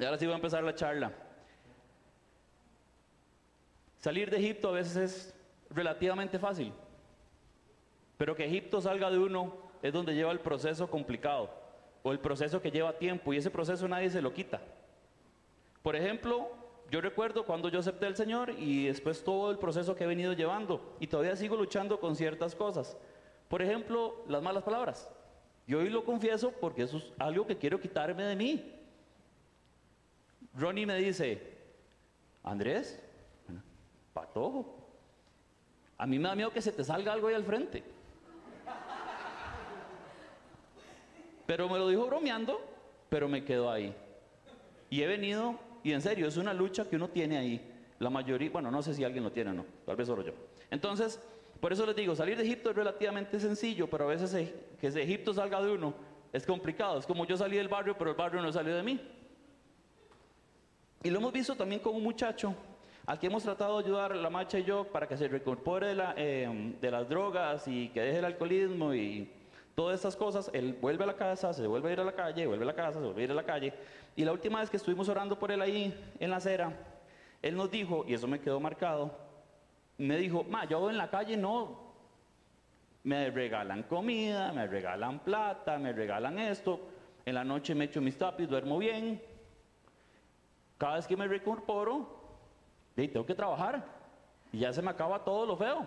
Y ahora sí voy a empezar la charla. Salir de Egipto a veces es relativamente fácil, pero que Egipto salga de uno es donde lleva el proceso complicado o el proceso que lleva tiempo y ese proceso nadie se lo quita. Por ejemplo, yo recuerdo cuando yo acepté al Señor y después todo el proceso que he venido llevando y todavía sigo luchando con ciertas cosas. Por ejemplo, las malas palabras. Yo hoy lo confieso porque eso es algo que quiero quitarme de mí. Ronnie me dice, Andrés, patojo, a mí me da miedo que se te salga algo ahí al frente. Pero me lo dijo bromeando, pero me quedó ahí. Y he venido, y en serio, es una lucha que uno tiene ahí. La mayoría, bueno, no sé si alguien lo tiene o no, tal vez solo yo. Entonces, por eso les digo, salir de Egipto es relativamente sencillo, pero a veces que Egipto salga de uno es complicado. Es como yo salí del barrio, pero el barrio no salió de mí. Y lo hemos visto también con un muchacho al que hemos tratado de ayudar, la marcha y yo, para que se recorpore de, la, eh, de las drogas y que deje el alcoholismo y todas estas cosas. Él vuelve a la casa, se vuelve a ir a la calle, vuelve a la casa, se vuelve a ir a la calle. Y la última vez que estuvimos orando por él ahí en la acera, él nos dijo, y eso me quedó marcado, me dijo, ma, yo en la calle no, me regalan comida, me regalan plata, me regalan esto, en la noche me echo mis tapis, duermo bien, cada vez que me recorporo, tengo que trabajar y ya se me acaba todo lo feo.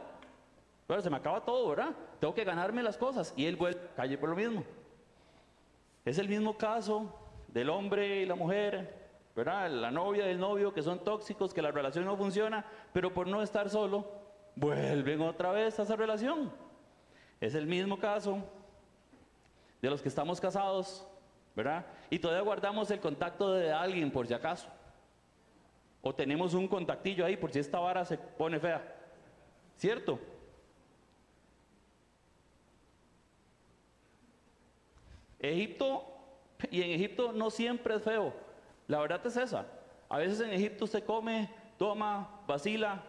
Pero se me acaba todo, ¿verdad? Tengo que ganarme las cosas y él vuelve a calle por lo mismo. Es el mismo caso del hombre y la mujer, ¿verdad? La novia y el novio que son tóxicos, que la relación no funciona, pero por no estar solo, vuelven otra vez a esa relación. Es el mismo caso de los que estamos casados, ¿verdad? Y todavía guardamos el contacto de alguien por si acaso. O tenemos un contactillo ahí por si esta vara se pone fea. ¿Cierto? Egipto, y en Egipto no siempre es feo. La verdad es esa. A veces en Egipto usted come, toma, vacila,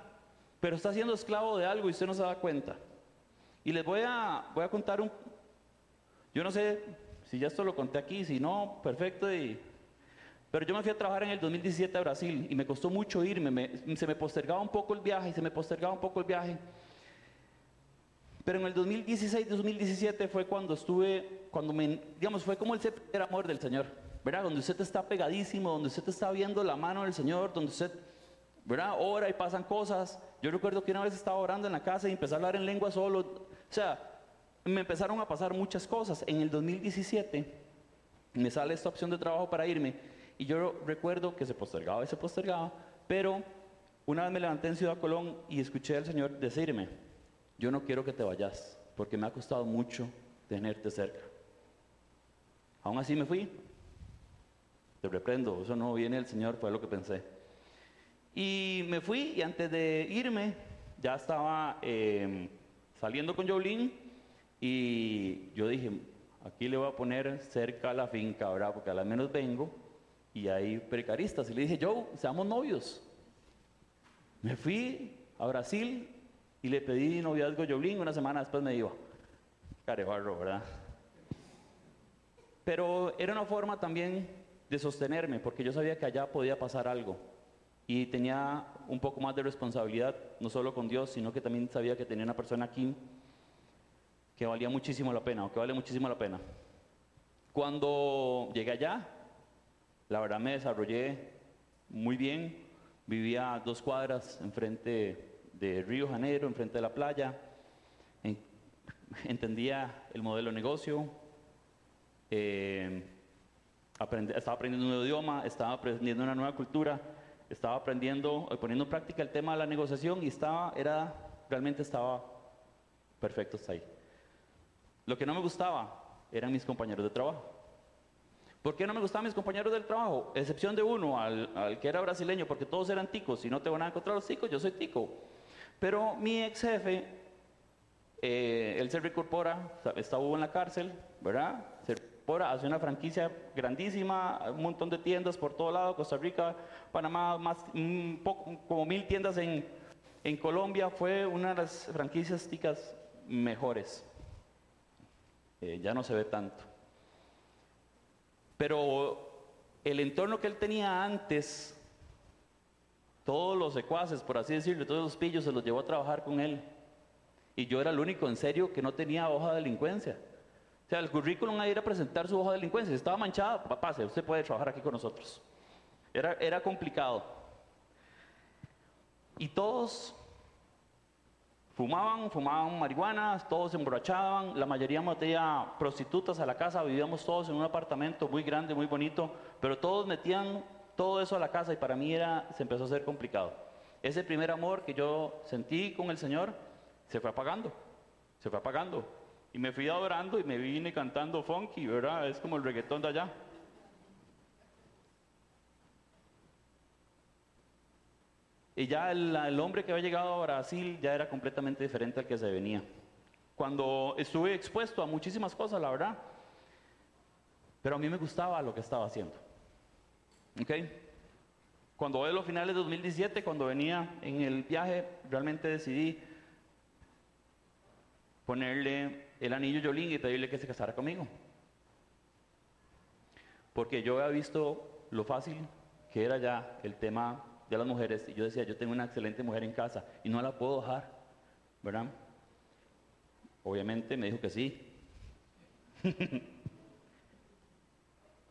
pero está siendo esclavo de algo y usted no se da cuenta. Y les voy a, voy a contar un... Yo no sé si ya esto lo conté aquí, si no, perfecto. Y, pero yo me fui a trabajar en el 2017 a Brasil y me costó mucho irme. se me postergaba un poco el viaje se me postergaba un poco el viaje. Pero en el 2016-2017 fue cuando estuve, cuando me, digamos, fue como el primer amor del Señor, ¿verdad? Donde usted está pegadísimo, donde usted está viendo la mano del Señor, donde usted, ¿verdad? Ora y pasan cosas. Yo recuerdo que una vez estaba orando en la casa y empecé a hablar en lengua solo. O sea, me empezaron a pasar muchas cosas. En el 2017 me sale esta opción de trabajo para irme y yo recuerdo que se postergaba y se postergaba, pero una vez me levanté en Ciudad Colón y escuché al Señor decirme, yo no quiero que te vayas, porque me ha costado mucho tenerte cerca. Aún así me fui. Te reprendo, eso no viene del Señor, fue lo que pensé. Y me fui y antes de irme ya estaba em, saliendo con Jolín y yo dije, aquí le voy a poner cerca a la finca, ¿verdad? Porque al menos vengo y hay precaristas. Y le dije, yo, seamos novios. Me fui a Brasil y le pedí noviazgo a Jolín, una semana después me iba. Carebarro, ¿verdad? Pero era una forma también de sostenerme, porque yo sabía que allá podía pasar algo. Y tenía un poco más de responsabilidad, no solo con Dios, sino que también sabía que tenía una persona aquí que valía muchísimo la pena, o que vale muchísimo la pena. Cuando llegué allá, la verdad me desarrollé muy bien, vivía a dos cuadras enfrente de Río Janeiro, enfrente de la playa. entendía el modelo de negocio, eh, estaba aprendiendo un nuevo idioma, estaba aprendiendo una nueva cultura, estaba aprendiendo, eh, poniendo en práctica el tema de la negociación y estaba, era, realmente estaba perfecto hasta ahí. Lo que no me gustaba eran mis compañeros de trabajo. ¿Por qué no me gustaban mis compañeros del trabajo? Excepción de uno, al, que era brasileño, porque todos eran ticos. y no te van a encontrar los ticos, yo soy tico. Pero mi ex jefe, eh, él se recorpora, estaba en la cárcel, ¿verdad? Se recorpora, hace una franquicia grandísima, un montón de tiendas por todo lado, Costa Rica, Panamá, más, poco, como mil tiendas en, en Colombia, fue una de las franquicias ticas mejores. Eh, ya no se ve tanto. Pero el entorno que él tenía antes, todos los secuaces, por así decirlo, todos los pillos se los llevó a trabajar con él. Y yo era el único en serio que no tenía hoja de delincuencia. O sea, el currículum a ir a presentar su hoja de delincuencia. estaba manchada, pase, usted puede trabajar aquí con nosotros. Era, era complicado. Y todos fumaban, fumaban marihuana, todos se emborrachaban, la mayoría metía prostitutas a la casa, vivíamos todos en un apartamento muy grande, muy bonito, pero todos metían todo eso a la casa y para mí era, se empezó a hacer complicado. Ese primer amor que yo sentí con el Señor se fue apagando, se fue apagando. Y me fui adorando y me vine cantando funky, ¿verdad? Es como el reggaetón de allá. Y ya el, hombre que había llegado a Brasil ya era completamente diferente al que se venía. Cuando estuve expuesto a muchísimas cosas, la verdad, pero a mí me gustaba lo que estaba haciendo. ¿Ok? Cuando a los finales de 2017, cuando venía en el viaje, realmente decidí ponerle el anillo Yolín y pedirle que se casara conmigo. Porque yo había visto lo fácil que era ya el tema de las mujeres y yo decía, yo tengo una excelente mujer en casa y no la puedo dejar, ¿verdad? Obviamente me dijo que sí. en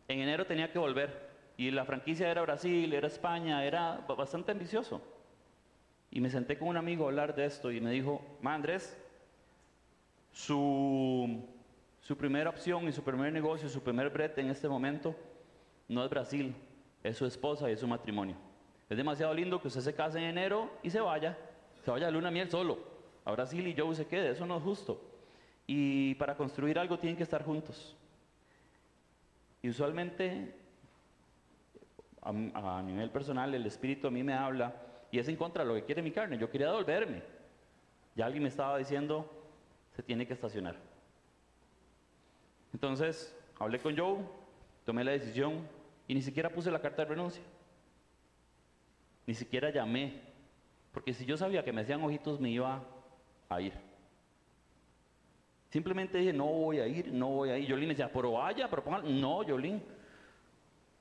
enero tenía que volver y la franquicia era Brasil, era España, era bastante ambicioso. Y me senté con un amigo a hablar de esto y me dijo, Ma Andrés, su, su primera opción y su primer negocio, su primer brete en este momento no es Brasil, es su esposa y es su matrimonio. Es demasiado lindo que usted se case en enero y se vaya, se vaya a luna miel solo, a Brasil y yo se quede, eso no es justo. Y para construir algo tienen que estar juntos. Y usualmente a, nivel personal, el Espíritu a mí me habla y es en contra de lo que quiere mi carne. Yo quería devolverme. Ya alguien me estaba diciendo, se tiene que estacionar. Entonces, hablé con Joe, tomé la decisión y ni siquiera puse la carta de renuncia. Ni siquiera llamé. Porque si yo sabía que me hacían ojitos, me iba a ir. Simplemente dije, no voy a ir, no voy a ir. Yolín decía, pero vaya, pero pongan. No, Yolín,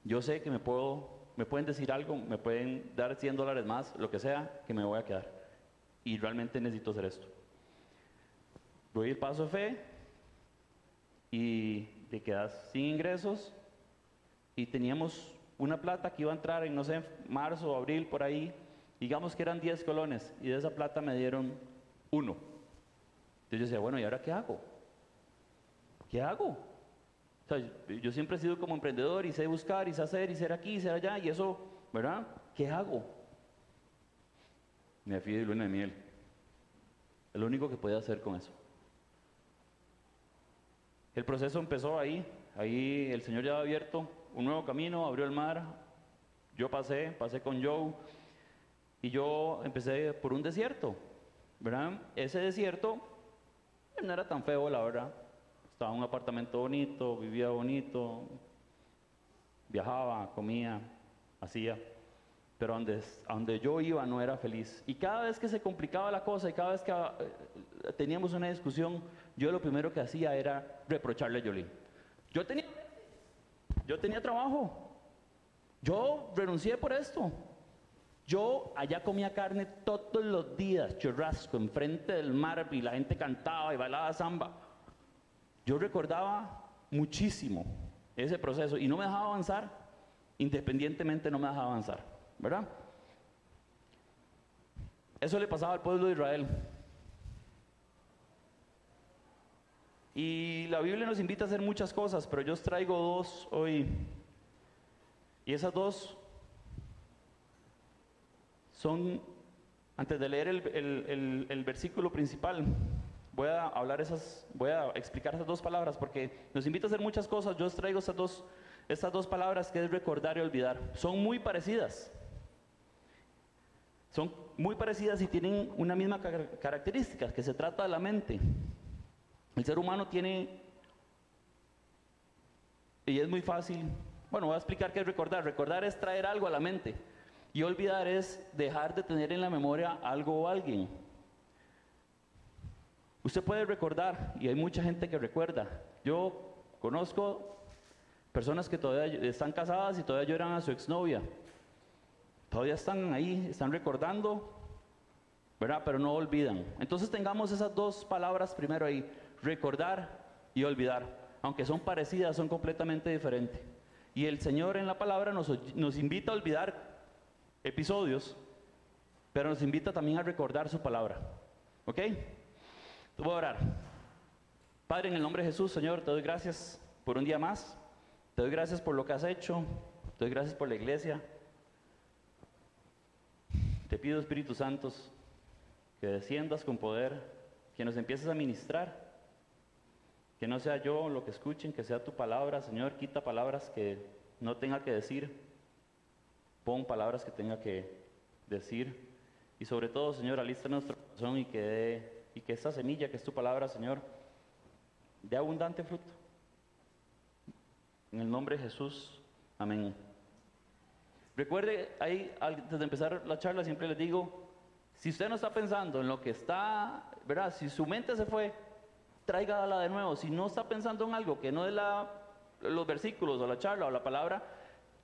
yo sé que me, puedo, me pueden decir algo, me pueden dar 100 dólares más, lo que sea, que me voy a quedar. Y realmente necesito hacer esto. Doy el paso de fe y te quedas sin ingresos y teníamos una plata que iba a entrar en, no sé, marzo o abril, por ahí. Digamos que eran 10 colones y de esa plata me dieron uno. Entonces yo decía, bueno, ¿y ahora qué hago? ¿Qué hago? yo siempre he sido como emprendedor y sé buscar y sé hacer y ser aquí y ser allá y eso, ¿verdad? ¿Qué hago? Me fui de luna de miel. Es lo único que podía hacer con eso. El proceso empezó ahí. Ahí el Señor ya había abierto un nuevo camino, abrió el mar. Yo pasé, pasé con Joe y yo empecé por un desierto, ¿verdad? Ese desierto no era tan feo, la verdad. Estaba un apartamento bonito, vivía bonito, viajaba, comía, hacía, pero donde, donde yo iba no era feliz. Y cada vez que se complicaba la cosa y cada vez que eh, teníamos una discusión, yo lo primero que hacía era reprocharle a Yolín. Yo tenía, yo tenía trabajo, yo renuncié por esto. Yo allá comía carne todos los días, churrasco, enfrente del mar, y la gente cantaba y bailaba samba. Yo recordaba muchísimo ese proceso y no me dejaba avanzar, independientemente no me dejaba avanzar, ¿verdad? Eso le pasaba al pueblo de Israel. Y la Biblia nos invita a hacer muchas cosas, pero yo os traigo dos hoy. Y esas dos son, antes de leer el, versículo principal, voy a hablar esas, voy a explicar esas dos palabras porque nos invita a hacer muchas cosas. Yo os traigo estas dos, estas dos palabras que es recordar y olvidar. Son muy parecidas. Son muy parecidas y tienen una misma característica, que se trata de la mente. El ser humano tiene, y es muy fácil, bueno, voy a explicar qué es recordar. Recordar es traer algo a la mente y olvidar es dejar de tener en la memoria algo o alguien. Usted puede recordar, y hay mucha gente que recuerda. Yo conozco Personas que todavía están casadas y todavía lloran a su exnovia. Todavía están ahí, están recordando, ¿verdad? Pero no olvidan. Entonces tengamos esas dos palabras primero ahí, recordar y olvidar. Aunque son parecidas, son completamente diferentes. Y el Señor en la palabra nos, nos invita a olvidar episodios, pero nos invita también a recordar su palabra. ¿Ok? Voy a orar. Padre, en el nombre de Jesús, Señor, te doy gracias por un día más. Te doy gracias por lo que has hecho. Te doy gracias por la iglesia. Te pido, Espíritu Santo, que desciendas con poder, que nos empieces a ministrar. Que no sea yo lo que escuchen, que sea tu palabra, Señor. Quita palabras que no tenga que decir. Pon palabras que tenga que decir. Y sobre todo, Señor, alista nuestro corazón y que, y que esta semilla que es tu palabra, Señor, de abundante fruto. En el nombre de Jesús, amén. Recuerde, ahí antes de empezar la charla siempre les digo, si usted no está pensando en lo que está, ¿verdad? Si su mente se fue, tráigala de nuevo. Si no está pensando en algo que no es la, los versículos o la charla o la palabra,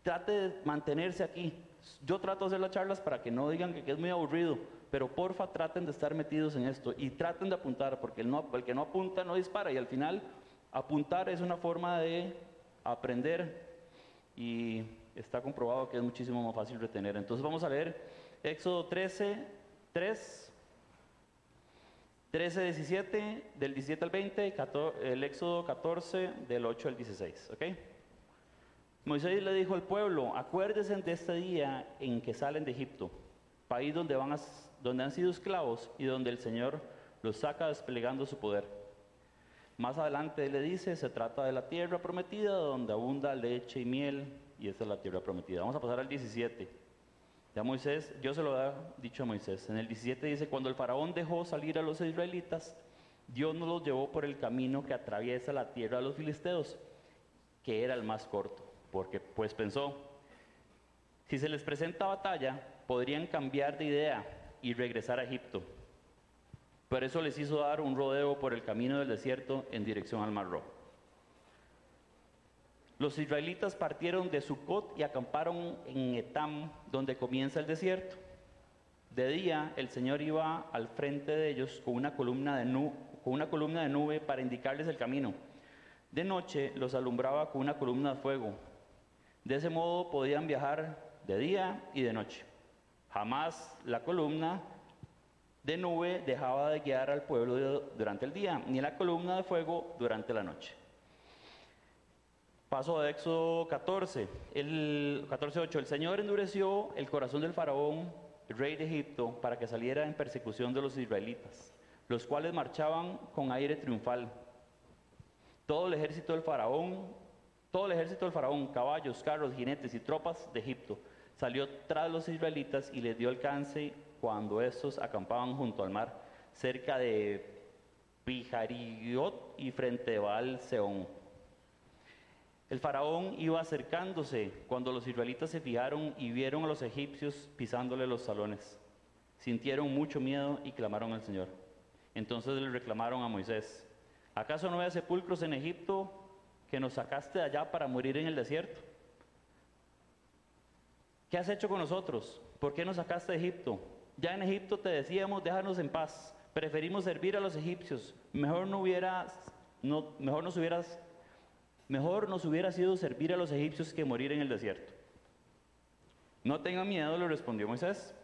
trate de mantenerse aquí. Yo trato de hacer las charlas para que no digan que es muy aburrido, pero porfa traten de estar metidos en esto y traten de apuntar, porque el, que no apunta no dispara y al final apuntar es una forma de aprender y está comprobado que es muchísimo más fácil retener. Entonces vamos a leer Éxodo 13, 3, 13, 17, del 17 al 20, el Éxodo 14, del 8 al 16. ¿ok? Moisés le dijo al pueblo, acuérdense de este día en que salen de Egipto, país donde, van donde han sido esclavos y donde el Señor los saca desplegando su poder. Más adelante le dice, se trata de la tierra prometida donde abunda leche y miel, y esta es la tierra prometida. Vamos a pasar al 17. Ya Moisés, yo se lo he dicho a Moisés. En el 17 dice, cuando el faraón dejó salir a los israelitas, Dios no los llevó por el camino que atraviesa la tierra de los filisteos, que era el más corto porque pues pensó, si se les presenta batalla, podrían cambiar de idea y regresar a Egipto. Por eso les hizo dar un rodeo por el camino del desierto en dirección al Mar Rojo. Los israelitas partieron de Sucot y acamparon en Etam, donde comienza el desierto. De día el Señor iba al frente de ellos con una columna de, con una columna de nube para indicarles el camino. De noche los alumbraba con una columna de fuego de ese modo podían viajar de día y de noche. Jamás la columna de nube dejaba de guiar al pueblo durante el día, ni la columna de fuego durante la noche. Paso a Éxodo 14, el 14.8. El Señor endureció el corazón del faraón, rey de Egipto, para que saliera en persecución de los israelitas, los cuales marchaban con aire triunfal. Todo el ejército del faraón todo el ejército del faraón, caballos, carros, jinetes y tropas de Egipto, salió tras los israelitas y les dio alcance cuando estos acampaban junto al mar, cerca de Pijariot y frente a Baal Seón. El faraón iba acercándose cuando los israelitas se fijaron y vieron a los egipcios pisándole los salones. Sintieron mucho miedo y clamaron al Señor. Entonces le reclamaron a Moisés, ¿acaso no hay sepulcros en Egipto que nos sacaste de allá para morir en el desierto? ¿Qué has hecho con nosotros? ¿Por qué nos sacaste de Egipto? Ya en Egipto te decíamos, déjanos en paz. Preferimos servir a los egipcios. Mejor no hubieras, no, mejor nos hubieras, mejor nos hubiera sido servir a los egipcios que morir en el desierto. No tengan miedo, le respondió Moisés.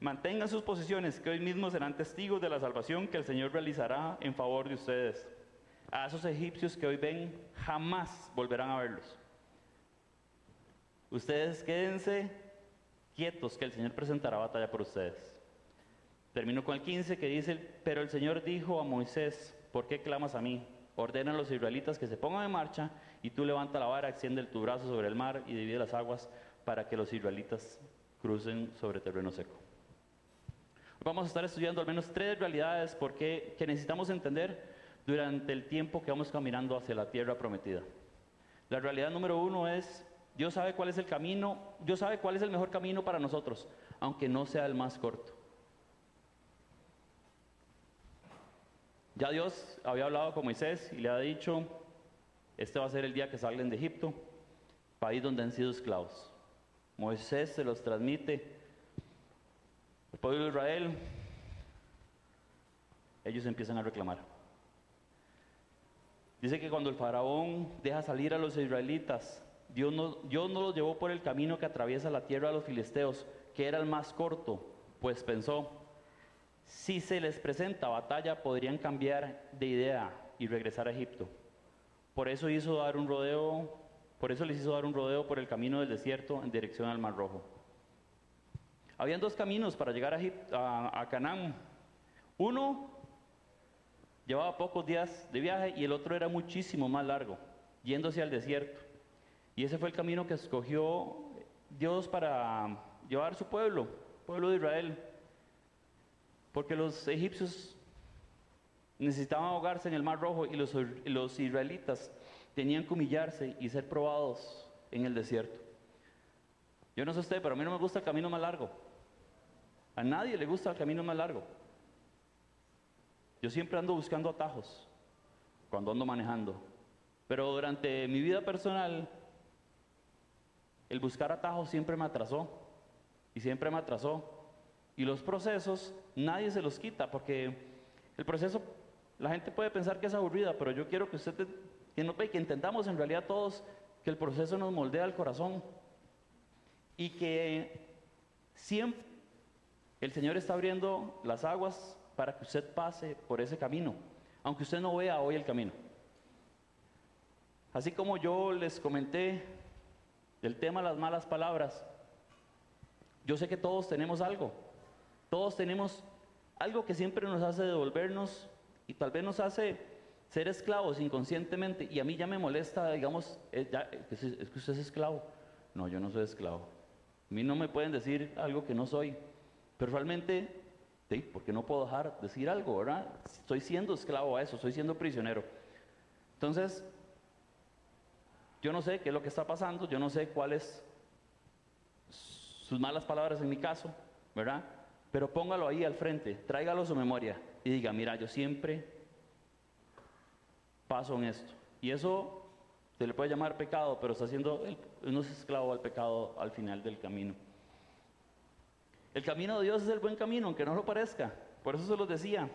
Mantengan sus posiciones, que hoy mismo serán testigos de la salvación que el Señor realizará en favor de ustedes a esos egipcios que hoy ven, jamás volverán a verlos. Ustedes quédense quietos que el Señor presentará batalla por ustedes. Termino con el 15 que dice, pero el Señor dijo a Moisés, ¿por qué clamas a mí? Ordena a los israelitas que se pongan en marcha y tú levanta la vara, extiende tu brazo sobre el mar y divide las aguas para que los israelitas crucen sobre terreno seco. Vamos a estar estudiando al menos tres realidades porque que necesitamos entender durante el tiempo que vamos caminando hacia la tierra prometida. La realidad número uno es, Dios sabe cuál es el camino, Dios sabe cuál es el mejor camino para nosotros, aunque no sea el más corto. Ya Dios había hablado con Moisés y le ha dicho este va a ser el día que salen de Egipto, país donde han sido esclavos. Moisés se los transmite. El pueblo de Israel, ellos empiezan a reclamar. Dice que cuando el faraón deja salir a los israelitas, Dios no, Dios no los llevó por el camino que atraviesa la tierra de los filisteos, que era el más corto, pues pensó, si se les presenta batalla podrían cambiar de idea y regresar a Egipto. Por eso hizo dar un rodeo, por eso les hizo dar un rodeo por el camino del desierto en dirección al Mar Rojo. Habían dos caminos para llegar a, a Canaán. Uno llevaba pocos días de viaje y el otro era muchísimo más largo, yéndose al desierto. Y ese fue el camino que escogió Dios para llevar su pueblo, pueblo de Israel. Porque los egipcios necesitaban ahogarse en el Mar Rojo y los, los israelitas tenían que humillarse y ser probados en el desierto. Yo no sé usted, pero a mí no me gusta el camino más largo. A nadie le gusta el camino más largo. Yo siempre ando buscando atajos cuando ando manejando. Pero durante mi vida personal, el buscar atajos siempre me atrasó. Y siempre me atrasó. Y los procesos, nadie se los quita, porque el proceso, la gente puede pensar que es aburrida, pero yo quiero que usted, que, no, que entendamos en realidad todos que el proceso nos moldea el corazón. Y que siempre el Señor está abriendo las aguas para que usted pase por ese camino, aunque usted no vea hoy el camino. Así como yo les comenté del tema de las malas palabras, yo sé que todos tenemos algo, todos tenemos algo que siempre nos hace devolvernos y tal vez nos hace ser esclavos inconscientemente y a mí ya me molesta, digamos, eh, es que usted es esclavo. No, yo no soy esclavo. A mí no me pueden decir algo que no soy, pero realmente porque no puedo dejar decir algo, ¿verdad? Estoy siendo esclavo a eso, estoy siendo prisionero. Entonces, yo no sé qué es lo que está pasando, yo no sé cuáles sus malas palabras en mi caso, ¿verdad? Pero póngalo ahí al frente, tráigalo a su memoria y diga, mira, yo siempre paso en esto. Y eso se le puede llamar pecado, pero está haciendo, uno es esclavo al pecado al final del camino. El camino de Dios es el buen camino, aunque no lo parezca. Por eso se los decía.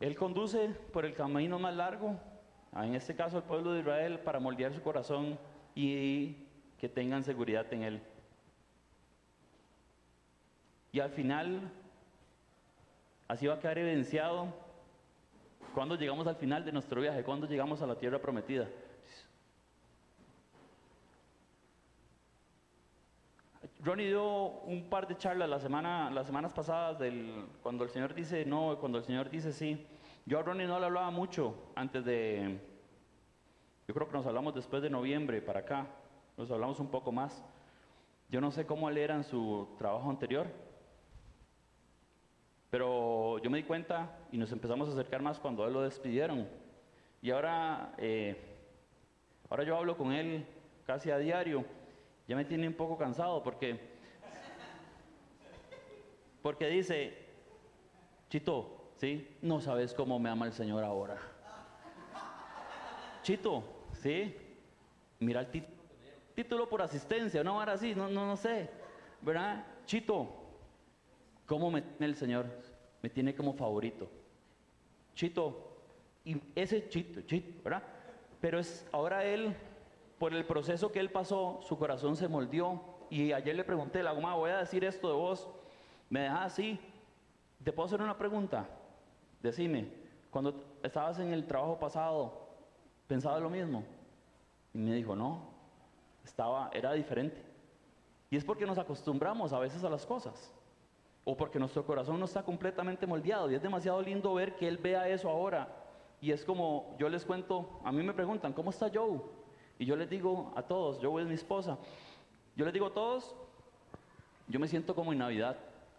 Él conduce por el camino más largo, en este caso el pueblo de Israel, para moldear su corazón y que tengan seguridad en Él. Y al final, así va a quedar evidenciado cuando llegamos al final de nuestro viaje, cuando llegamos a la tierra prometida. Ronnie dio un par de charlas la semana, las semanas pasadas del, cuando el Señor dice no, cuando el Señor dice sí. Yo a Ronnie no le hablaba mucho antes de, yo creo que nos hablamos después de noviembre para acá, nos hablamos un poco más. Yo no sé cómo él era en su trabajo anterior, pero yo me di cuenta y nos empezamos a acercar más cuando él lo despidieron. Y ahora, eh, ahora yo hablo con él casi a diario ya me tiene un poco cansado porque, porque dice, Chito, ¿sí? No sabes cómo me ama el Señor ahora. Chito, ¿sí? Mira el título. Título por asistencia, no ahora sí, no, no, no sé. ¿Verdad? Chito, ¿cómo me tiene el Señor? Me tiene como favorito. Chito, y ese Chito, Chito, ¿verdad? Pero es ahora él por el proceso que él pasó, su corazón se moldeó. Y ayer le pregunté, la goma, voy a decir esto de vos. ¿Me dejas así? ¿Te puedo hacer una pregunta? Decime, cuando estabas en el trabajo pasado, ¿pensabas lo mismo? Y me dijo, no, estaba, era diferente. Y es porque nos acostumbramos a veces a las cosas. O porque nuestro corazón no está completamente moldeado. Y es demasiado lindo ver que Él vea eso ahora. Y es como, yo les cuento, a mí me preguntan, ¿cómo está Joe? Y yo les digo a todos, voy a mi esposa, yo les digo a todos, yo me siento como en Navidad,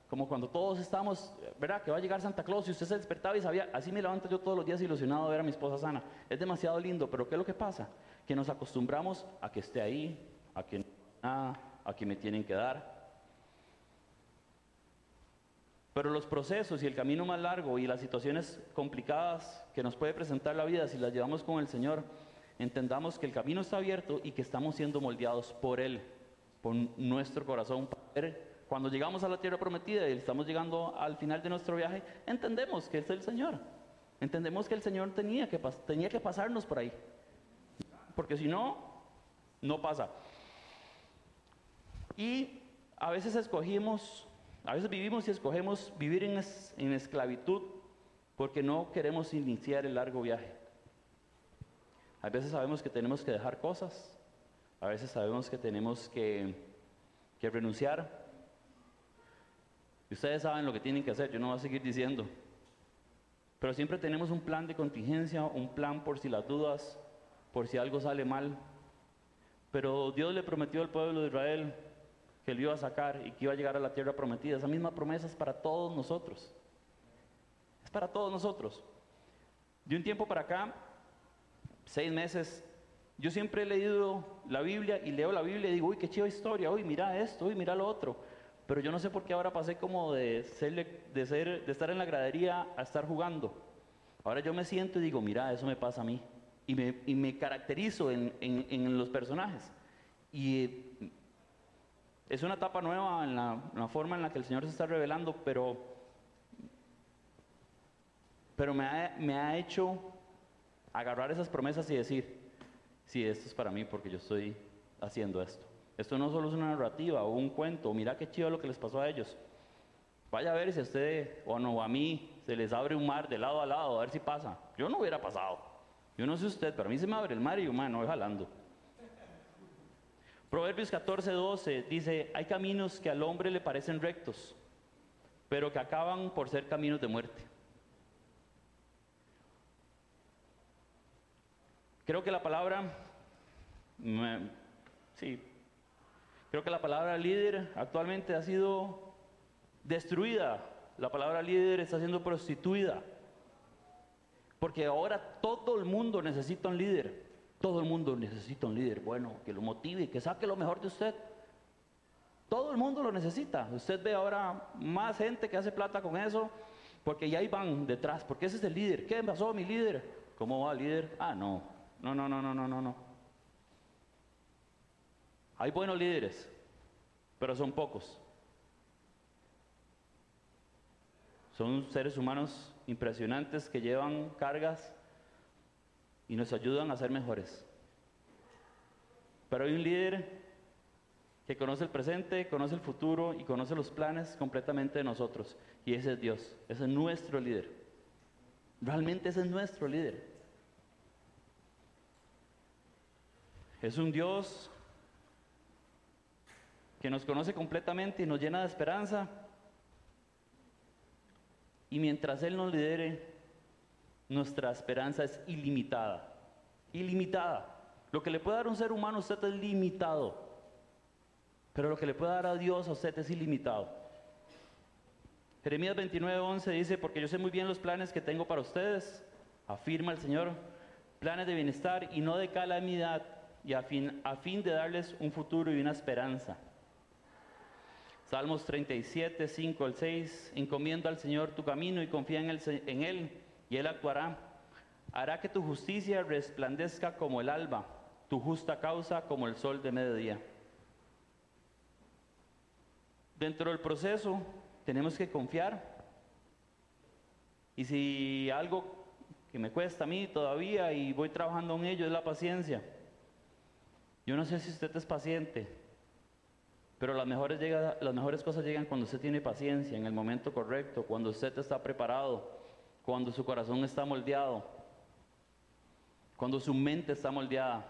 como cuando todos estamos, ¿verdad? Que va a llegar Santa Claus y usted se despertaba y sabía, así me levanto yo todos los días ilusionado de ver a mi esposa sana. Es demasiado lindo, pero ¿qué es lo que pasa? Que nos acostumbramos a que esté ahí, a que nada, a que me tienen que dar. Pero los procesos y el camino más largo y las situaciones complicadas que nos puede presentar la vida, si las llevamos con el Señor, entendamos que el camino está abierto y que estamos siendo moldeados por Él, por nuestro corazón. Cuando llegamos a la tierra prometida y estamos llegando al final de nuestro viaje, entendemos que es el Señor. Entendemos que el Señor tenía que, tenía que pasarnos por ahí. Porque si no, no pasa. Y a veces escogimos, a veces vivimos y escogemos vivir en, esclavitud porque no queremos iniciar el largo viaje. A veces sabemos que tenemos que dejar cosas, a veces sabemos que tenemos que, que renunciar. Y ustedes saben lo que tienen que hacer, yo no voy a seguir diciendo. Pero siempre tenemos un plan de contingencia, un plan por si las dudas, por si algo sale mal. Pero Dios le prometió al pueblo de Israel que lo iba a sacar y que iba a llegar a la tierra prometida. Esa misma promesa es para todos nosotros. Es para todos nosotros. De un tiempo para acá, seis meses, yo siempre he leído la Biblia y leo la Biblia y digo, uy, qué chiva historia, uy, mira esto, uy, mira lo otro. Pero yo no sé por qué ahora pasé como de, ser, de, estar en la gradería a estar jugando. Ahora yo me siento y digo, mira, eso me pasa a mí. Y me, y me caracterizo en, en, los personajes. Y es una etapa nueva en la, en la, forma en la que el Señor se está revelando, pero, pero me, ha, me ha hecho agarrar esas promesas y decir, sí, esto es para mí porque yo estoy haciendo esto. Esto no solo es una narrativa o un cuento, mira qué chido lo que les pasó a ellos. Vaya a ver si a usted o no, a mí se les abre un mar de lado a lado, a ver si pasa. Yo no hubiera pasado. Yo no sé usted, pero a mí se me abre el mar y yo, man, no voy jalando. Proverbios 14, 12 dice, hay caminos que al hombre le parecen rectos, pero que acaban por ser caminos de muerte. Creo que la palabra, sí, creo que la palabra líder actualmente ha sido destruida. La palabra líder está siendo prostituida. Porque ahora todo el mundo necesita un líder. Todo el mundo necesita un líder bueno, que lo motive, que saque lo mejor de usted. Todo el mundo lo necesita. Usted ve ahora más gente que hace plata con eso, porque ya ahí van detrás, porque ese es el líder. ¿Qué pasó mi líder? ¿Cómo va el líder? Ah, no. No, no, no, no, no, no, no. Hay buenos líderes, pero son pocos. Son seres humanos impresionantes que llevan cargas y nos ayudan a ser mejores. Pero hay un líder que conoce el presente, conoce el futuro y conoce los planes completamente de nosotros. Y ese es Dios, ese es nuestro líder. Realmente ese es nuestro líder. Es un Dios que nos conoce completamente y nos llena de esperanza. Y mientras Él nos lidere, nuestra esperanza es ilimitada. Ilimitada. Lo que le puede dar un ser humano a usted es limitado. Pero lo que le puede dar a Dios a usted es ilimitado. Jeremías 29, 11 dice, porque yo sé muy bien los planes que tengo para ustedes, afirma el Señor, planes de bienestar y no de calamidad y a fin, a fin de darles un futuro y una esperanza. Salmos 37, 5 al 6, encomienda al Señor tu camino y confía en en él y Él actuará. Hará que tu justicia resplandezca como el alba, tu justa causa como el sol de mediodía. Dentro del proceso tenemos que confiar. Y si algo que me cuesta a mí todavía y voy trabajando en ello es la paciencia. Yo no sé si usted es paciente, pero las mejores, las mejores cosas llegan cuando usted tiene paciencia, en el momento correcto, cuando usted está preparado, cuando su corazón está moldeado, cuando su mente está moldeada.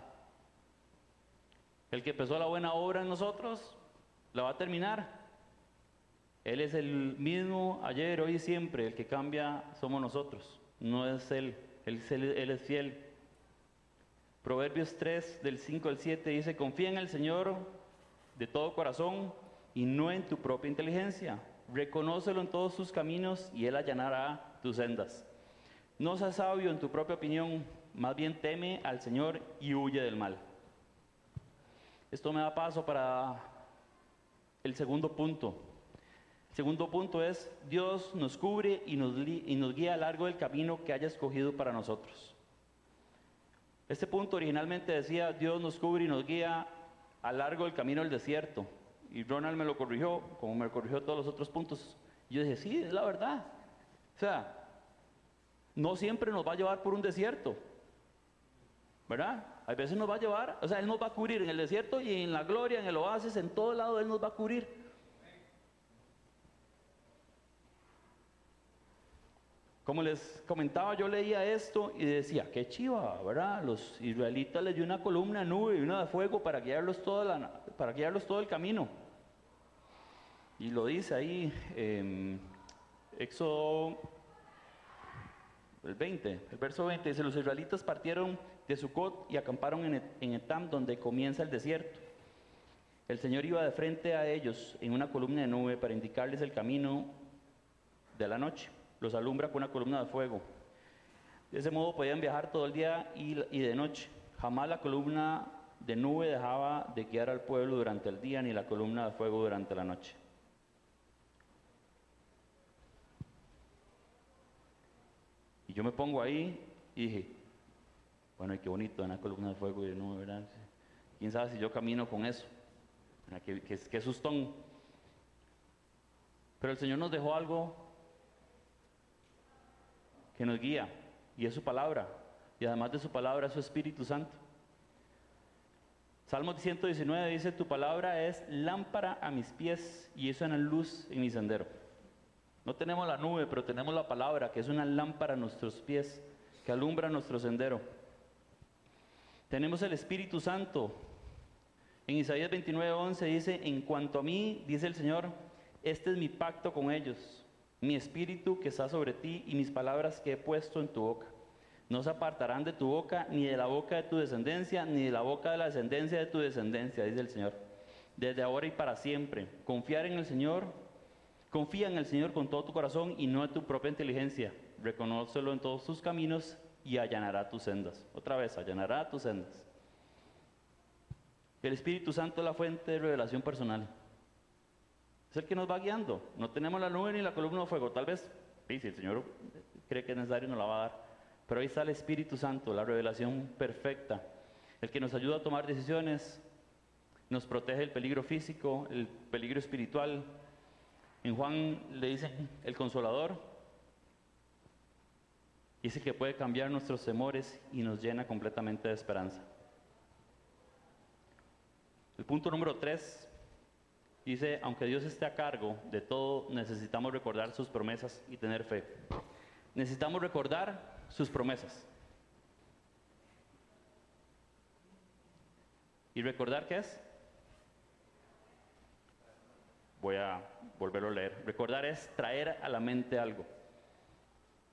El que empezó la buena obra en nosotros, la va a terminar. Él es el mismo ayer, hoy y siempre. El que cambia somos nosotros, no es Él. Él, es fiel. Proverbios 3 del 5 al 7 dice, confía en el Señor de todo corazón y no en tu propia inteligencia. Reconócelo en todos tus caminos y Él allanará tus sendas. No seas sabio en tu propia opinión, más bien teme al Señor y huye del mal. Esto me da paso para el segundo punto. El Segundo punto es, Dios nos cubre y nos, guía a lo largo del camino que haya escogido para nosotros. Este punto originalmente decía, Dios nos cubre y nos guía a lo largo del camino del desierto. Y Ronald me lo corrigió, como me corrigió todos los otros puntos. Yo dije, sí, es la verdad. O sea, no siempre nos va a llevar por un desierto. ¿Verdad? A veces nos va a llevar, o sea, Él nos va a cubrir en el desierto y en la gloria, en el oasis, en todo lado Él nos va a cubrir. Como les comentaba, yo leía esto y decía, qué chiva, ¿verdad? Los israelitas les dio una columna nube y una de fuego para guiarlos, toda la, para guiarlos todo el camino. Y lo dice ahí, en Éxodo el 20, el verso 20 dice, los israelitas partieron de Sucot y acamparon en, en Etam, donde comienza el desierto. El Señor iba de frente a ellos en una columna de nube para indicarles el camino de la noche los alumbra con una columna de fuego. De ese modo podían viajar todo el día y, de noche. Jamás la columna de nube dejaba de guiar al pueblo durante el día, ni la columna de fuego durante la noche. Yo me pongo ahí y dije, bueno, y qué bonito, una columna de fuego y de nube, ¿verdad? ¿Quién sabe si yo camino con eso? Qué, qué, qué sustón. Pero el Señor nos dejó algo que nos guía, y es su palabra, y además de su palabra es su Espíritu Santo. Salmo 119 dice, tu palabra es lámpara a mis pies y es una luz en mi sendero. No tenemos la nube, pero tenemos la palabra, que es una lámpara a nuestros pies, que alumbra nuestro sendero. Tenemos el Espíritu Santo. En Isaías 29, 11 dice, en cuanto a mí, dice el Señor, este es mi pacto con ellos mi espíritu que está sobre ti y mis palabras que he puesto en tu boca. No se apartarán de tu boca, ni de la boca de tu descendencia, ni de la boca de la descendencia de tu descendencia, dice el Señor. Desde ahora y para siempre. Confiar en el Señor, confía en el Señor con todo tu corazón y no en tu propia inteligencia. Reconócelo en todos tus caminos y allanará tus sendas. Otra vez, allanará tus sendas. El Espíritu Santo es la fuente de revelación personal. Es el que nos va guiando. No tenemos la nube ni la columna de fuego. Tal vez, si el Señor cree que es necesario, nos la va a dar. Pero ahí está el Espíritu Santo, la revelación perfecta. El que nos ayuda a tomar decisiones, nos protege del peligro físico, el peligro espiritual. En Juan le dicen el consolador. Dice que puede cambiar nuestros temores y nos llena completamente de esperanza. El punto número tres Dice, aunque Dios esté a cargo de todo, necesitamos recordar sus promesas y tener fe. Necesitamos recordar sus promesas. ¿Y recordar qué es? Voy a volverlo a leer. Recordar es traer a la mente algo.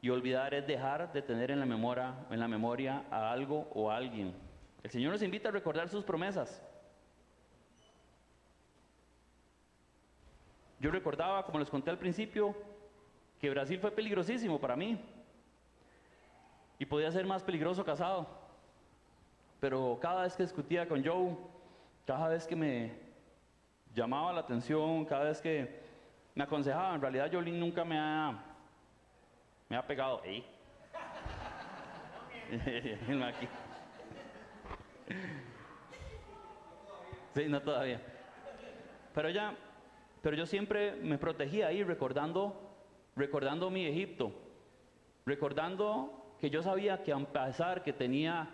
Y olvidar es dejar de tener en la memoria, en la memoria a algo o a alguien. El Señor nos invita a recordar sus promesas. Yo recordaba, como les conté al principio, que Brasil fue peligrosísimo para mí. Y podía ser más peligroso casado. Pero cada vez que discutía con Joe, cada vez que me llamaba la atención, cada vez que me aconsejaba, en realidad Jolín nunca me ha, me ha pegado. ¿eh? Sí, no todavía. Pero ya, pero yo siempre me protegía ahí recordando, recordando mi Egipto, recordando que yo sabía que a pesar que tenía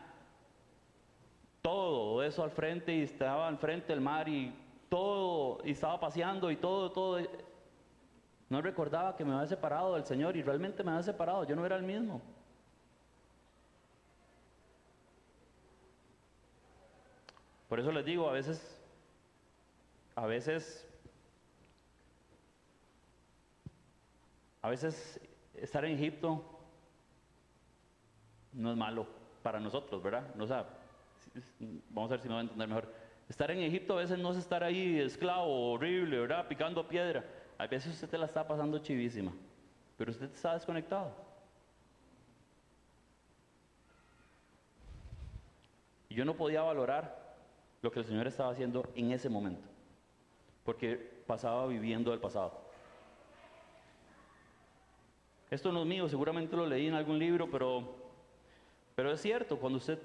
todo eso al frente y estaba al frente del mar y todo, y estaba paseando y todo, todo, no recordaba que me había separado del Señor y realmente me había separado, yo no era el mismo. Por eso les digo, a veces, a veces A veces estar en Egipto no es malo para nosotros, ¿verdad? No, vamos a ver si me va a entender mejor. Estar en Egipto a veces no es estar ahí esclavo, horrible, ¿verdad? Picando piedra. A veces usted te la está pasando chivísima, pero usted está desconectado. Y yo no podía valorar lo que el Señor estaba haciendo en ese momento, porque pasaba viviendo el pasado. Esto no es mío, seguramente lo leí en algún libro, pero, pero es cierto, cuando usted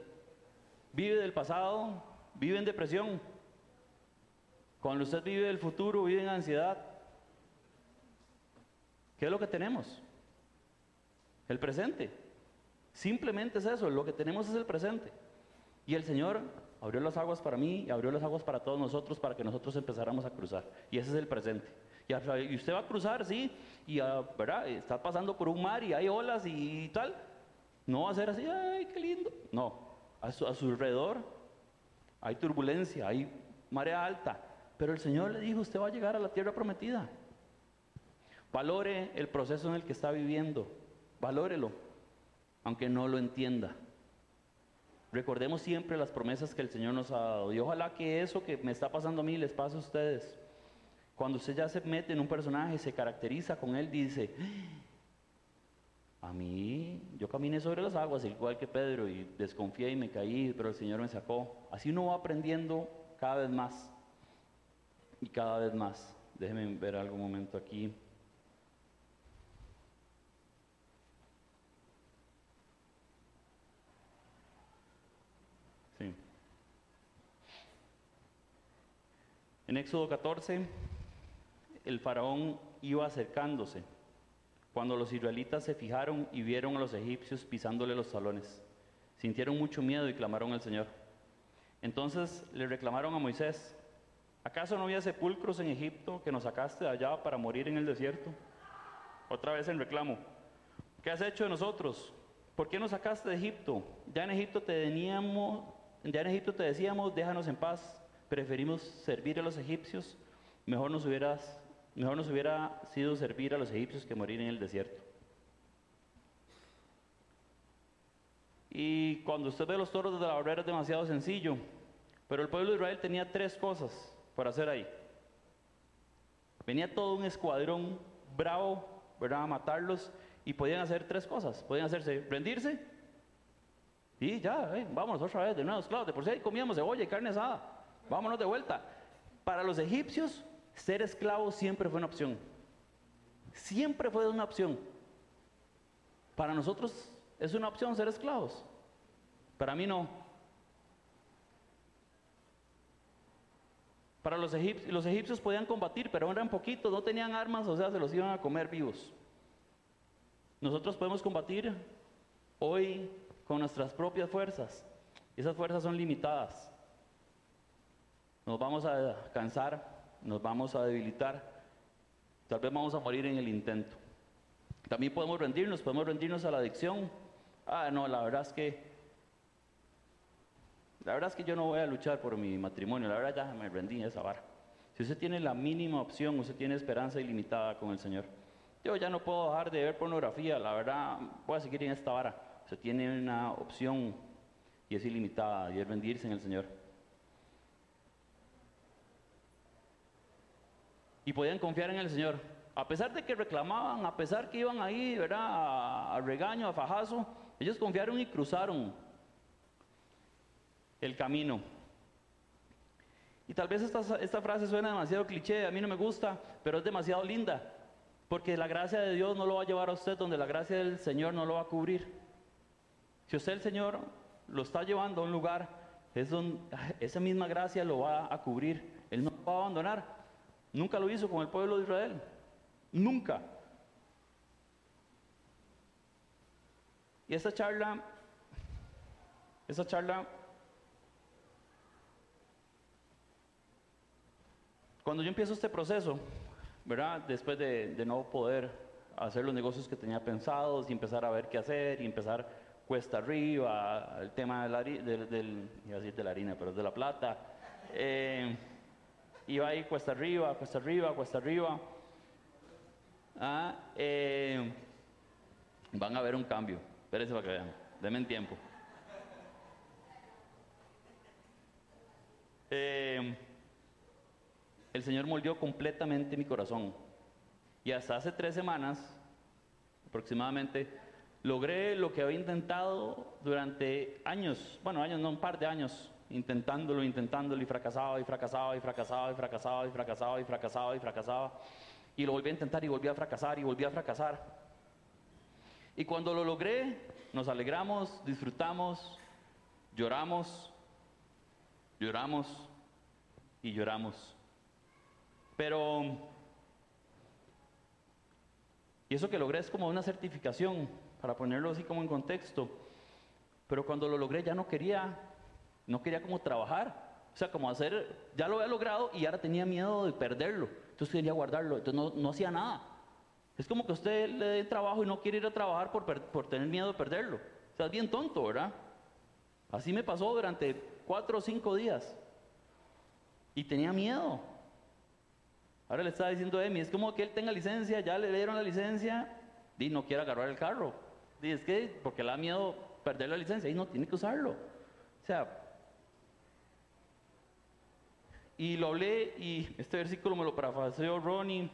vive del pasado, vive en depresión. Cuando usted vive del futuro, vive en ansiedad. ¿Qué es lo que tenemos? El presente. Simplemente es eso, lo que tenemos es el presente. Y el Señor abrió las aguas para mí y abrió las aguas para todos nosotros para que nosotros empezáramos a cruzar. Y ese es el presente. Y, usted va a cruzar, sí, y ¿verdad? está pasando por un mar y hay olas y, tal. No va a ser así, ay, qué lindo. No, a su, a su alrededor hay turbulencia, hay marea alta. Pero el Señor le dijo, usted va a llegar a la tierra prometida. Valore el proceso en el que está viviendo. Valórelo, aunque no lo entienda. Recordemos siempre las promesas que el Señor nos ha dado. Y ojalá que eso que me está pasando a mí les pase a ustedes. Cuando usted ya se mete en un personaje, se caracteriza con él, dice, a mí, yo caminé sobre las aguas, igual que Pedro, y desconfié y me caí, pero el Señor me sacó. Así uno va aprendiendo cada vez más y cada vez más. Déjenme ver algún momento aquí. Sí. En Éxodo 14, el faraón iba acercándose cuando los israelitas se fijaron y vieron a los egipcios pisándole los salones. Sintieron mucho miedo y clamaron al Señor. Entonces le reclamaron a Moisés, ¿acaso no había sepulcros en Egipto que nos sacaste de allá para morir en el desierto? Otra vez en reclamo, ¿qué has hecho de nosotros? ¿Por qué nos sacaste de Egipto? Ya en Egipto te teníamos, ya en Egipto te decíamos, déjanos en paz, preferimos servir a los egipcios, mejor nos hubieras Mejor nos hubiera sido servir a los egipcios que morir en el desierto. Y cuando usted ve los toros de la barrera es demasiado sencillo, pero el pueblo de Israel tenía tres cosas para hacer ahí. Venía todo un escuadrón bravo, ¿verdad? A matarlos y podían hacer tres cosas. Podían hacerse rendirse y ya, eh, vámonos otra vez de nuevo, claro, de por sí comíamos cebolla y carne asada. Vámonos de vuelta. Para los egipcios ser esclavo siempre fue una opción. Siempre fue una opción. Para nosotros es una opción ser esclavos. Para mí no. Para los egipcios, los egipcios podían combatir, pero eran poquitos, no tenían armas, o sea, se los iban a comer vivos. Nosotros podemos combatir hoy con nuestras propias fuerzas. Esas fuerzas son limitadas. Nos vamos a cansar, nos vamos a debilitar, tal vez vamos a morir en el intento. También podemos rendirnos, podemos rendirnos a la adicción. Ah, no, la verdad es que, la verdad es que yo no voy a luchar por mi matrimonio, la verdad ya me rendí a esa vara. Si usted tiene la mínima opción, usted tiene esperanza ilimitada con el Señor. Yo ya no puedo dejar de ver pornografía, la verdad voy a seguir en esta vara. Usted tiene una opción y es ilimitada y es rendirse en el Señor. Y podían confiar en el Señor. A pesar de que reclamaban, a pesar que iban ahí, ¿verdad? A, regaño, a fajazo, ellos confiaron y cruzaron el camino. Y tal vez esta, esta frase suena demasiado cliché, a mí no me gusta, pero es demasiado linda, porque la gracia de Dios no lo va a llevar a usted donde la gracia del Señor no lo va a cubrir. Si usted el Señor lo está llevando a un lugar, es donde, esa misma gracia lo va a cubrir. Él no va a abandonar. Nunca lo hizo con el pueblo de Israel. Nunca. Y esa charla, esa charla, cuando yo empiezo este proceso, ¿verdad? Después de, no poder hacer los negocios que tenía pensados y empezar a ver qué hacer y empezar cuesta arriba, el tema de la, a decir de la harina, pero de la plata. Eh, iba ahí cuesta arriba, cuesta arriba, cuesta arriba. Ah, eh, van a ver un cambio. Espérense para que vean. Denme tiempo. Eh, el Señor moldeó completamente mi corazón. Y hasta hace tres semanas, aproximadamente, logré lo que había intentado durante años, bueno, años, no, un par de años, intentándolo, intentándolo y fracasaba y fracasaba y fracasaba y fracasaba y fracasaba y fracasaba y fracasaba y lo volví a intentar y volví a fracasar y volví a fracasar. Y cuando lo logré, nos alegramos, disfrutamos, lloramos, lloramos y lloramos. Pero, y eso que logré es como una certificación, para ponerlo así como en contexto. Pero cuando lo logré ya no quería, no quería como trabajar. O sea, como hacer, ya lo había logrado y ahora tenía miedo de perderlo. Entonces quería guardarlo, entonces no, no hacía nada. Es como que usted le dé trabajo y no quiere ir a trabajar por, por tener miedo de perderlo. O sea, es bien tonto, ¿verdad? Así me pasó durante cuatro o cinco días. Y tenía miedo. Ahora le estaba diciendo a Emi, es como que él tenga licencia, ya le dieron la licencia y no quiere agarrar el carro. Y es que, porque le da miedo perder la licencia y no tiene que usarlo. O sea, y lo hablé y este versículo me lo parafraseó Ronnie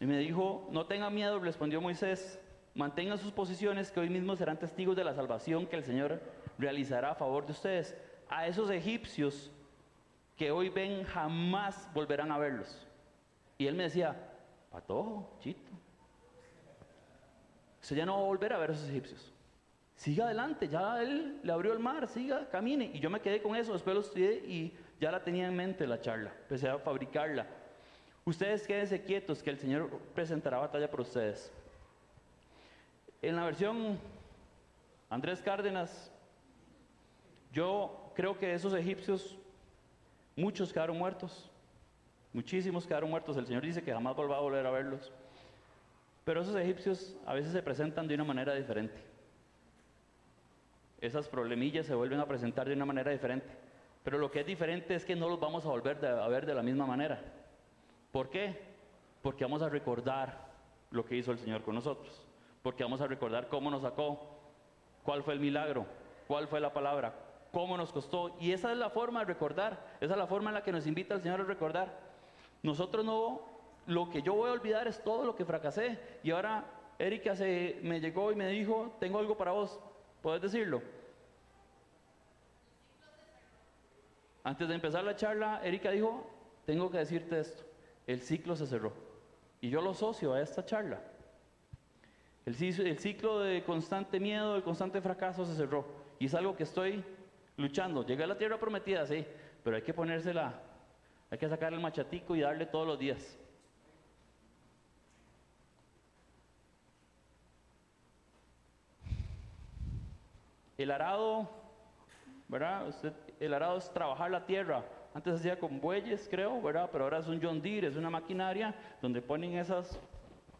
y me dijo, no tenga miedo, respondió Moisés, mantengan sus posiciones que hoy mismo serán testigos de la salvación que el Señor realizará a favor de ustedes. A esos egipcios que hoy ven jamás volverán a verlos. Y él me decía, patojo, chito. Usted ya no va a volver a ver a esos egipcios. Siga adelante, ya él le abrió el mar, siga, camine. Y yo me quedé con eso, después lo estudié y ya la tenía en mente la charla, empecé a fabricarla. Ustedes quédense quietos que el Señor presentará batalla por ustedes. En la versión Andrés Cárdenas, yo creo que esos egipcios, muchos quedaron muertos, muchísimos quedaron muertos. El Señor dice que jamás va a volver a verlos. Pero esos egipcios a veces se presentan de una manera diferente. Esas problemillas se vuelven a presentar de una manera diferente. Pero lo que es diferente es que no los vamos a volver a ver de la misma manera. ¿Por qué? Porque vamos a recordar lo que hizo el Señor con nosotros. Porque vamos a recordar cómo nos sacó, cuál fue el milagro, cuál fue la palabra, cómo nos costó. Y esa es la forma de recordar, esa es la forma en la que nos invita el Señor a recordar. Nosotros no, lo que yo voy a olvidar es todo lo que fracasé. Y ahora Erika me llegó y me dijo, tengo algo para vos, ¿puedes decirlo? Antes de empezar la charla, Erika dijo, tengo que decirte esto, el ciclo se cerró. Y yo lo asocio a esta charla. El, el ciclo de constante miedo, de constante fracaso se cerró. Y es algo que estoy luchando. Llegué a la tierra prometida, sí, pero hay que ponérsela, hay que sacar el machatico y darle todos los días. El arado, ¿verdad? Usted el arado es trabajar la tierra. Antes hacía con bueyes, creo, ¿verdad? Pero ahora es un John Deere, es una maquinaria donde ponen esas,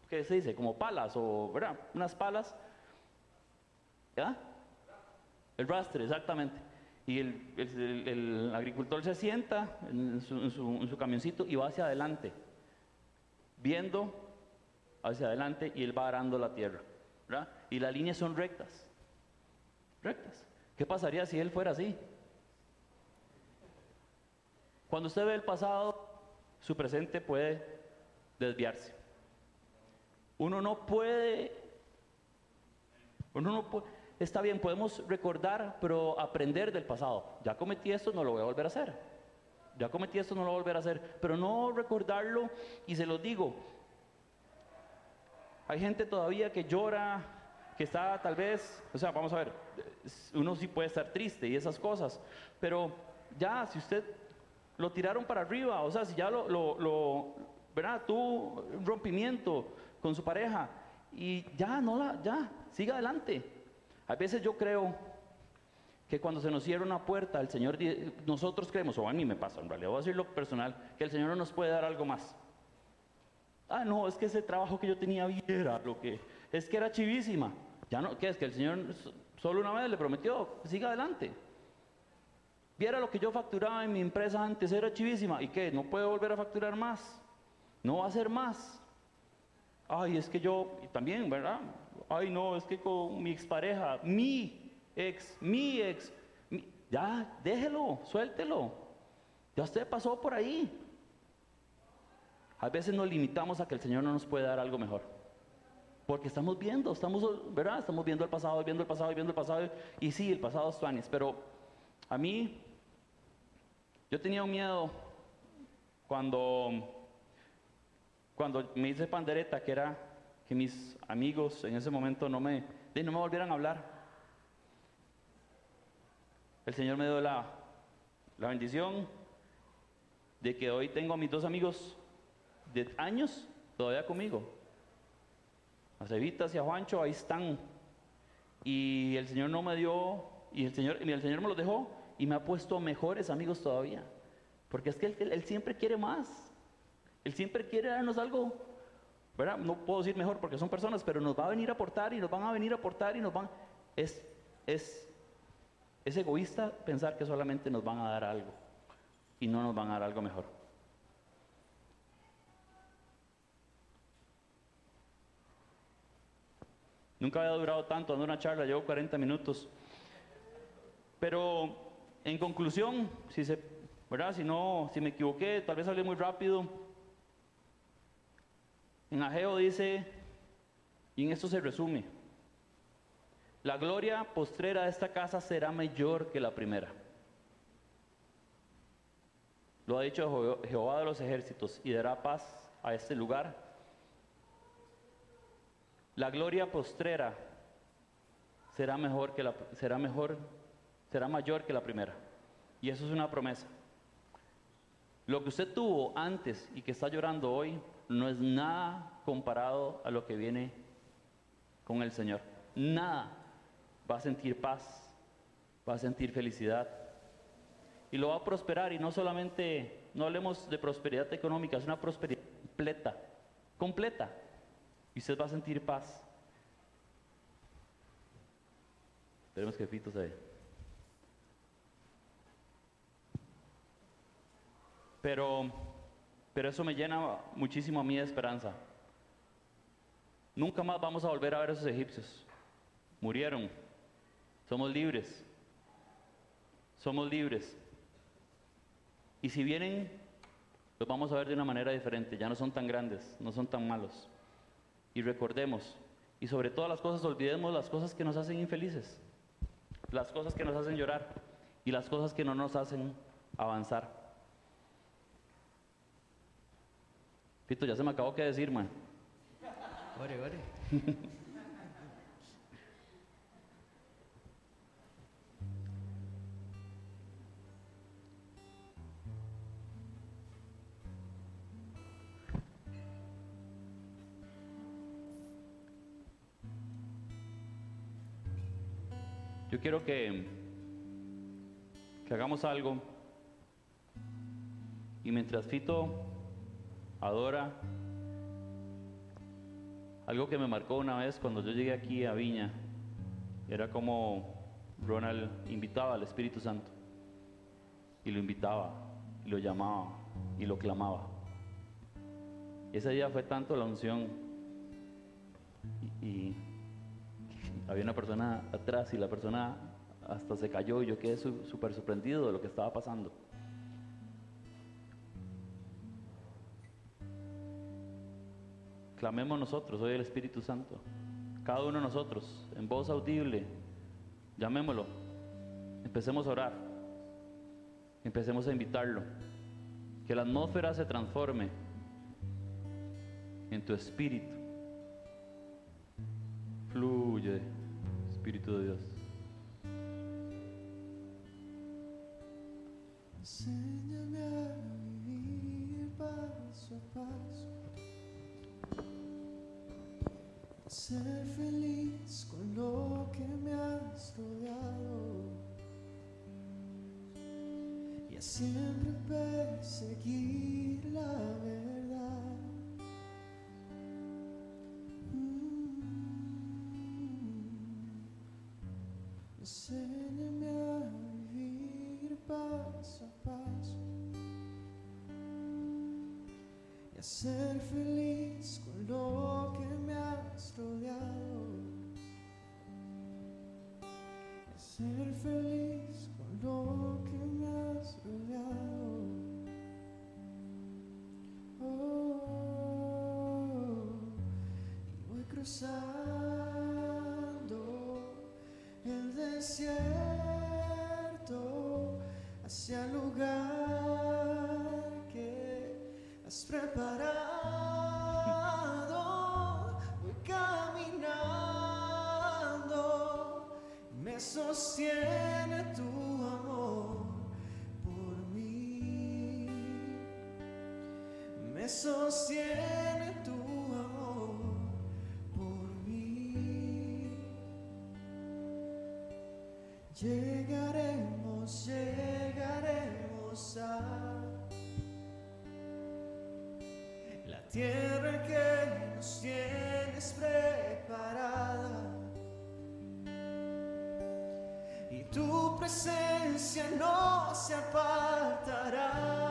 ¿qué se dice? Como palas, o, ¿verdad? Unas palas. ¿Ya? El rastre, exactamente. Y el, agricultor se sienta en su, en su camioncito y va hacia adelante, viendo hacia adelante y él va arando la tierra. ¿verdad? Y las líneas son rectas. Rectas. ¿Qué pasaría si él fuera así? Cuando usted ve el pasado, su presente puede desviarse. Uno no puede, uno no puede, está bien, podemos recordar, pero aprender del pasado. Ya cometí esto, no lo voy a volver a hacer. Ya cometí esto, no lo voy a volver a hacer. Pero no recordarlo, y se lo digo, hay gente todavía que llora, que está tal vez, o sea, vamos a ver, uno sí puede estar triste y esas cosas, pero ya, si usted lo tiraron para arriba, o sea, si ya lo, lo, lo ¿verdad? Tuvo un rompimiento con su pareja y ya, no la, ya, siga adelante. A veces yo creo que cuando se nos cierra una puerta, el Señor, nosotros creemos, o a mí me pasa, en realidad voy a decir personal, que el Señor no nos puede dar algo más. Ah, no, es que ese trabajo que yo tenía viera lo que, es que era chivísima. Ya no, ¿qué es? Que el Señor solo una vez le prometió, siga adelante. Viera lo que yo facturaba en mi empresa antes, era chivísima. ¿Y qué? ¿No puedo volver a facturar más? ¿No va a ser más? Ay, es que yo, también, ¿verdad? Ay, no, es que con mi expareja, mi ex, mi ex, ya, déjelo, suéltelo. Ya usted pasó por ahí. A veces nos limitamos a que el Señor no nos puede dar algo mejor. Porque estamos viendo, estamos, ¿verdad? Estamos viendo el pasado, viendo el pasado, viendo el pasado. Y sí, el pasado es tuanis, pero a mí yo tenía un miedo cuando, cuando me hice pandereta, que era que mis amigos en ese momento no me, no me volvieran a hablar. El Señor me dio la, la bendición de que hoy tengo a mis dos amigos de años todavía conmigo. A Cevitas y a Juancho, ahí están. Y el Señor no me dio, y el Señor, y el Señor me los dejó y me ha puesto mejores amigos todavía. Porque es que él, siempre quiere más. Él siempre quiere darnos algo, ¿verdad? No puedo decir mejor porque son personas, pero nos va a venir a aportar y nos van a venir a aportar y nos van... Es, es, es egoísta pensar que solamente nos van a dar algo y no nos van a dar algo mejor. Nunca había durado tanto dando una charla, llevo 40 minutos. Pero en conclusión, si se, ¿verdad? Si no, si me equivoqué, tal vez hablé muy rápido. En Ageo dice, y en esto se resume, la gloria postrera de esta casa será mayor que la primera. Lo ha dicho Jehová de los ejércitos y dará paz a este lugar. La gloria postrera será mejor que la será mejor será mayor que la primera. Y eso es una promesa. Lo que usted tuvo antes y que está llorando hoy no es nada comparado a lo que viene con el Señor. Nada. Va a sentir paz, va a sentir felicidad, y lo va a prosperar. Y no solamente, no hablemos de prosperidad económica, es una prosperidad completa, completa. Y usted va a sentir paz. Esperemos que Fito se Pero, pero eso me llena muchísimo a mí de esperanza. Nunca más vamos a volver a ver a esos egipcios. Murieron. Somos libres. Somos libres. Y si vienen, los vamos a ver de una manera diferente. Ya no son tan grandes, no son tan malos. Y recordemos, y sobre todas las cosas olvidemos las cosas que nos hacen infelices, las cosas que nos hacen llorar y las cosas que no nos hacen avanzar. Pito, ya se me acabó que decir, man. Ore, ore. quiero que, hagamos algo y mientras Fito adora, algo que me marcó una vez cuando yo llegué aquí a Viña, era como Ronald invitaba al Espíritu Santo y lo invitaba, y lo llamaba y lo clamaba. ese día fue tanto la unción y había una persona atrás y la persona hasta se cayó y yo quedé súper sorprendido de lo que estaba pasando. Clamemos nosotros, hoy el Espíritu Santo, cada uno de nosotros, en voz audible, llamémoslo, empecemos a orar, empecemos a invitarlo, que la atmósfera se transforme en tu espíritu. Fluye, Espíritu de Dios. Enséñame a vivir paso a paso, ser feliz con lo que me has rodeado y a siempre perseguir la verdad. Ser feliz con lo que me has rodeado. Ser feliz sostiene tu amor por mí. Llegaremos, llegaremos a la tierra que nos tienes preparada. Y tu presencia no se apartará.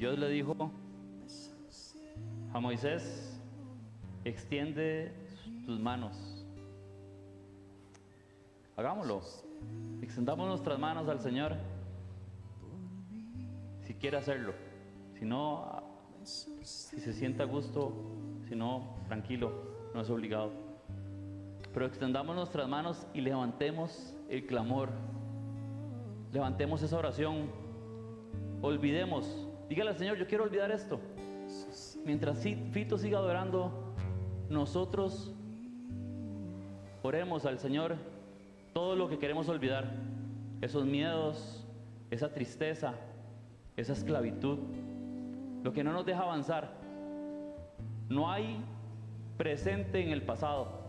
Dios le dijo a Moisés, extiende tus manos. Hagámoslo. Extendamos nuestras manos al Señor. Si quiere hacerlo. Si no, si se sienta a gusto. Si no, tranquilo. No es obligado. Pero extendamos nuestras manos y levantemos el clamor. Levantemos esa oración. Olvidemos. Dígale al Señor, yo quiero olvidar esto. Mientras Fito siga adorando, nosotros oremos al Señor todo lo que queremos olvidar. Esos miedos, esa tristeza, esa esclavitud, lo que no nos deja avanzar. No hay presente en el pasado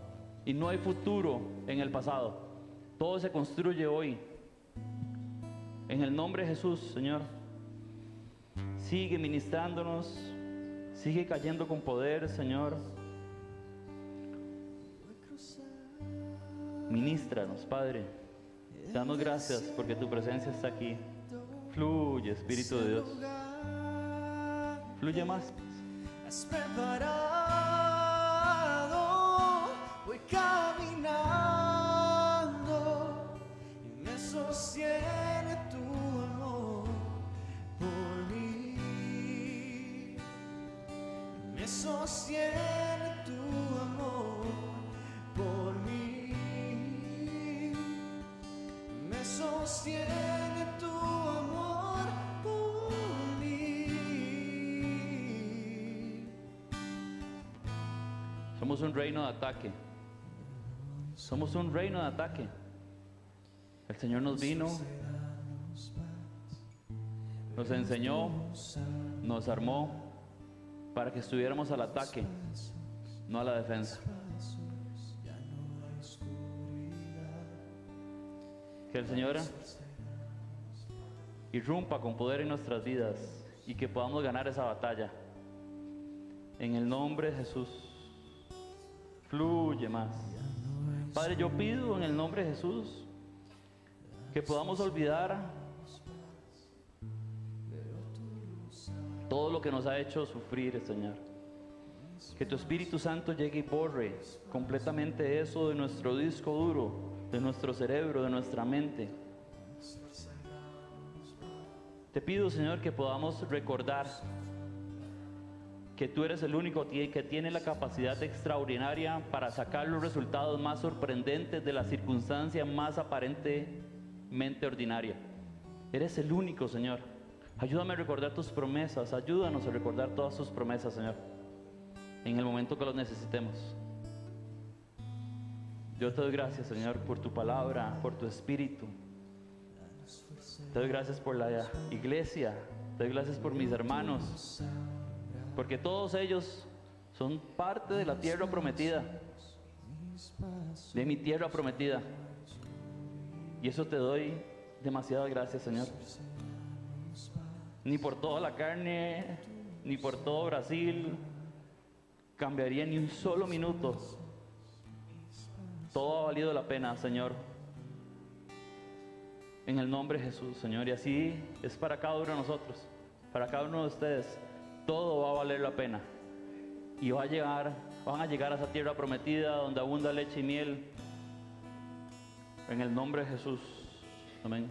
y no hay futuro en el pasado. Todo se construye hoy. En el nombre de Jesús, Señor, sigue ministrándonos, sigue cayendo con poder, Señor. Ministranos, Padre. Te damos gracias porque tu presencia está aquí. Fluye, Espíritu de Dios. Fluye más. has preparado, Somos un reino de ataque. Somos un reino de ataque. El Señor nos vino, nos enseñó, nos armó para que estuviéramos al ataque, no a la defensa. El Señor irrumpa con poder en nuestras vidas y que podamos ganar esa batalla. En el nombre de Jesús, fluye más. Padre, yo pido en el nombre de Jesús que podamos olvidar todo lo que nos ha hecho sufrir, Señor. Que tu Espíritu Santo llegue y borre completamente eso de nuestro disco duro, de nuestro cerebro, de nuestra mente. Te pido, Señor, que podamos recordar que tú eres el único que tiene la capacidad extraordinaria para sacar los resultados más sorprendentes de la circunstancia más aparentemente ordinaria. Eres el único, Señor. Ayúdame a recordar tus promesas, ayúdanos a recordar todas tus promesas, Señor, en el momento que los necesitemos. Yo te doy gracias, Señor, por tu palabra, por tu espíritu. Te doy gracias por la iglesia, te doy gracias por mis hermanos, porque todos ellos son parte de la tierra prometida, de mi tierra prometida. Y eso te doy demasiadas gracias, Señor. Ni por toda la carne, ni por todo Brasil, cambiaría ni un solo minuto. Todo ha valido la pena, Señor. En el nombre de Jesús, Señor. Y así es para cada uno de nosotros, para cada uno de ustedes. Todo va a valer la pena. Y va a llegar, van a llegar a esa tierra prometida donde abunda leche y miel. En el nombre de Jesús. Amén.